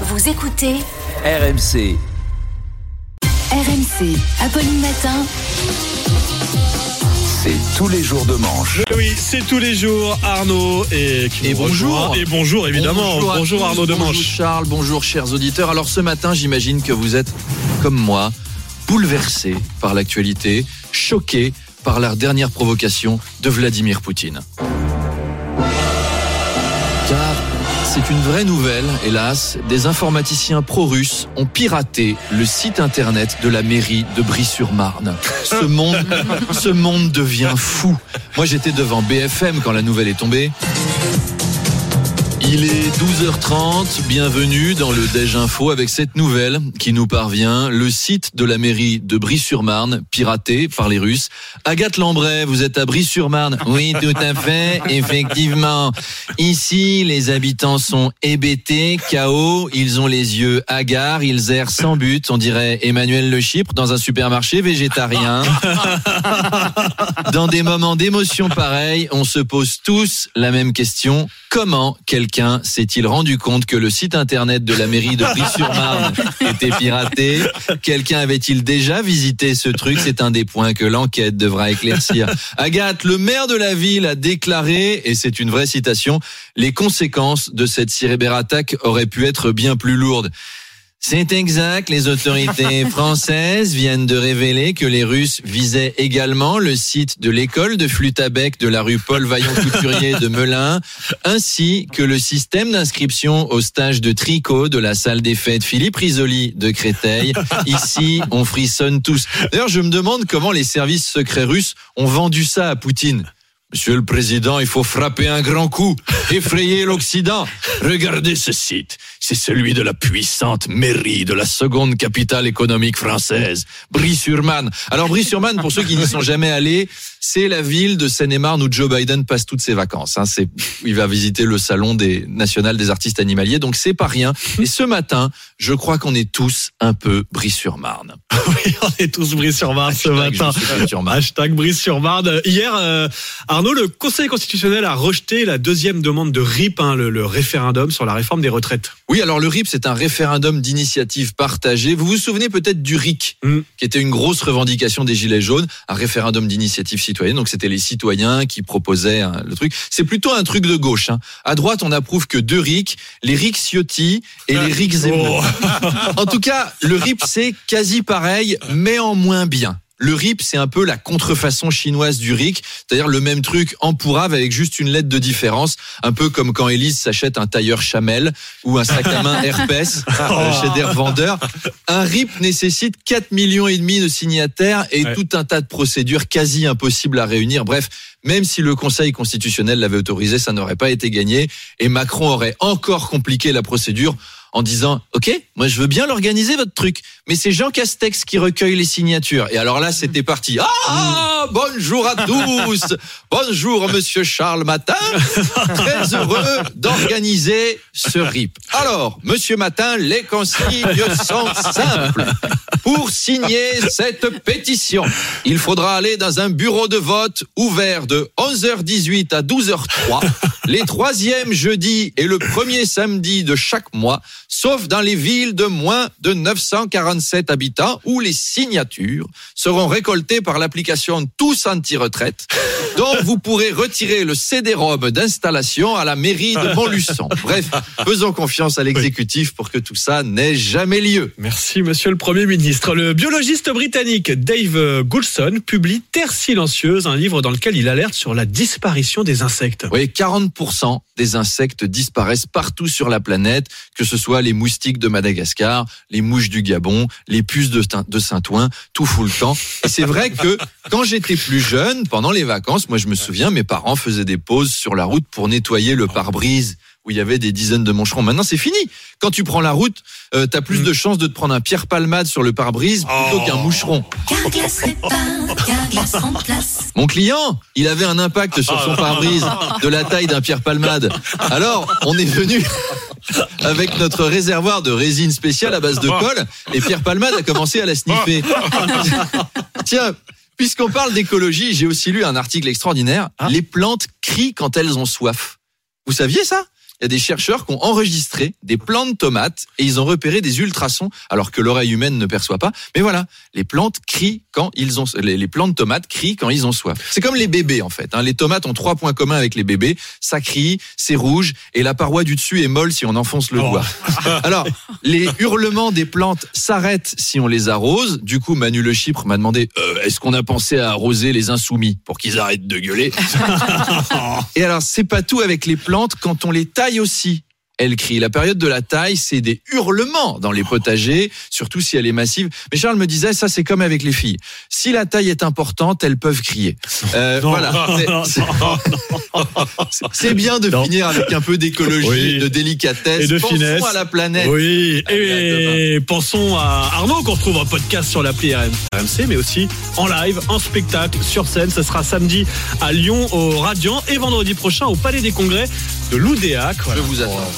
Vous écoutez RMC. RMC, Apolline Matin. C'est tous les jours de manche. Oui, c'est tous les jours Arnaud et, qui Et bonjour. rejoint. Et bonjour évidemment. Bonjour, tous, Arnaud Bonjour Demanche. Charles, bonjour chers auditeurs. Alors ce matin, j'imagine que vous êtes, comme moi, bouleversés par l'actualité, choqués par la dernière provocation de Vladimir Poutine. C'est une vraie nouvelle, hélas, des informaticiens pro-russes ont piraté le site internet de la mairie de Brie-sur-Marne. Ce monde, ce monde devient fou. Moi j'étais devant BFM quand la nouvelle est tombée. Il est 12h30, bienvenue dans le Déj Info avec cette nouvelle qui nous parvient. Le site de la mairie de Brie-sur-Marne, piraté par les Russes. Agathe Lambray, vous êtes à Brie-sur-Marne Oui, tout à fait, effectivement. Ici, les habitants sont hébétés, KO, ils ont les yeux hagards, ils errent sans but, on dirait Emmanuel Le Chypre dans un supermarché végétarien. Dans des moments d'émotion pareils, on se pose tous la même question. Comment quelqu'un s'est-il rendu compte que le site internet de la mairie de Brie-sur-Marne était piraté? Quelqu'un avait-il déjà visité ce truc? C'est un des points que l'enquête devra éclaircir. Agathe, le maire de la ville a déclaré, et c'est une vraie citation, les conséquences de cette cyberattaque auraient pu être bien plus lourdes. C'est exact, les autorités françaises viennent de révéler que les Russes visaient également le site de l'école de flûte à bec de la rue Paul Vaillant-Couturier de Melun, ainsi que le système d'inscription au stage de tricot de la salle des fêtes Philippe Risoli de Créteil. Ici, on frissonne tous. D'ailleurs, je me demande comment les services secrets russes ont vendu ça à Poutine. Monsieur le Président, il faut frapper un grand coup, effrayer l'Occident. Regardez ce site. C'est celui de la puissante mairie de la seconde capitale économique française, Brie-sur-Marne. Alors Brie-sur-Marne, pour ceux qui n'y sont jamais allés, c'est la ville de Seine-et-Marne où Joe Biden passe toutes ses vacances. Hein. C'est, il va visiter le salon des national des artistes animaliers, donc c'est pas rien. Et ce matin, je crois qu'on est tous un peu Brie-sur-Marne. Oui, on est tous brise sur Marne ce matin. Brie-sur-Marne. Hashtag brise sur Marne. Hier, euh, Arnaud, le Conseil constitutionnel a rejeté la deuxième demande de RIP, hein, le, le référendum sur la réforme des retraites. Oui, alors le RIP, c'est un référendum d'initiative partagée. Vous vous souvenez peut-être du RIC, Mm. qui était une grosse revendication des Gilets jaunes, un référendum d'initiative citoyenne. Donc c'était les citoyens qui proposaient hein, le truc. C'est plutôt un truc de gauche. Hein. À droite, on approuve que deux RIC, les RIC Ciotti et les RIC Zemmour. En tout cas, le RIP, c'est quasi pareil, mais en moins bien. Le RIP, c'est un peu la contrefaçon chinoise du RIC, c'est-à-dire le même truc en pourrave avec juste une lettre de différence, un peu comme quand Élise s'achète un tailleur Chamel ou un sac à main Herpès euh, chez des revendeurs. Un RIP nécessite 4 millions et demi de signataires et Ouais. tout un tas de procédures quasi impossibles à réunir. Bref, même si le Conseil constitutionnel l'avait autorisé, ça n'aurait pas été gagné et Macron aurait encore compliqué la procédure en disant OK, moi je veux bien l'organiser votre truc, mais c'est Jean Castex qui recueille les signatures. Et alors là, c'était parti. Ah, bonjour à tous. Bonjour monsieur Charles Matin. Très heureux d'organiser ce RIP. Alors, monsieur Matin, les consignes sont simples. Pour signer cette pétition, il faudra aller dans un bureau de vote ouvert de 11h18 à 12h03, les troisièmes jeudis et le premier samedi de chaque mois, sauf dans les villes de moins de 947 habitants où les signatures seront récoltées par l'application Tous Anti-Retraite, dont vous pourrez retirer le CD-ROM d'installation à la mairie de Montluçon. Bref, faisons confiance à l'exécutif pour que tout ça n'ait jamais lieu. Merci, monsieur le Premier ministre. Le biologiste britannique Dave Goulson publie Terre silencieuse, un livre dans lequel il alerte sur la disparition des insectes. Oui, 40% des insectes disparaissent partout sur la planète, que ce soit les moustiques de Madagascar, les mouches du Gabon, les puces de Saint-Ouen, tout fout le temps. Et c'est vrai que quand j'étais plus jeune, pendant les vacances, moi je me souviens, mes parents faisaient des pauses sur la route pour nettoyer le pare-brise où il y avait des dizaines de moncherons. Maintenant, c'est fini. Quand tu prends la route, euh, t'as plus de chances de te prendre un pierre palmade sur le pare-brise plutôt Oh. qu'un moucheron. Carglass répare, Carglass remplace. Mon client, il avait un impact sur son pare-brise de la taille d'un pierre palmade. Alors, on est venu avec notre réservoir de résine spéciale à base de colle et Pierre Palmade a commencé à la sniffer. Tiens, puisqu'on parle d'écologie, j'ai aussi lu un article extraordinaire. Les plantes crient quand elles ont soif. Vous saviez ça? Il y a des chercheurs qui ont enregistré des plants de tomates et ils ont repéré des ultrasons, alors que l'oreille humaine ne perçoit pas. Mais voilà, les plantes crient quand ils ont, les, plants de tomates crient quand ils ont soif. C'est comme les bébés en fait. hein. Les tomates ont trois points communs avec les bébés. Ça crie, c'est rouge et la paroi du dessus est molle si on enfonce le Oh. doigt. Alors, les hurlements des plantes s'arrêtent si on les arrose. Du coup, Manu Le Chypre m'a demandé euh, est-ce qu'on a pensé à arroser les insoumis pour qu'ils arrêtent de gueuler? Et alors, c'est pas tout avec les plantes. Quand on les taille aussi, elles crient. La période de la taille, c'est des hurlements dans les potagers, surtout si elle est massive. Mais Charles me disait, ça c'est comme avec les filles. Si la taille est importante, elles peuvent crier. Euh, Non. voilà. C'est- bien de Non. finir avec un peu d'écologie, Oui. de délicatesse. Et de Pensons finesse. à la planète. Oui, et pensons à Arnaud qu'on retrouve en podcast sur l'appli RMC, mais aussi en live, en spectacle, sur scène. Ce sera samedi à Lyon au Radiant et vendredi prochain au Palais des Congrès de l'Oudéac. Je vous attends.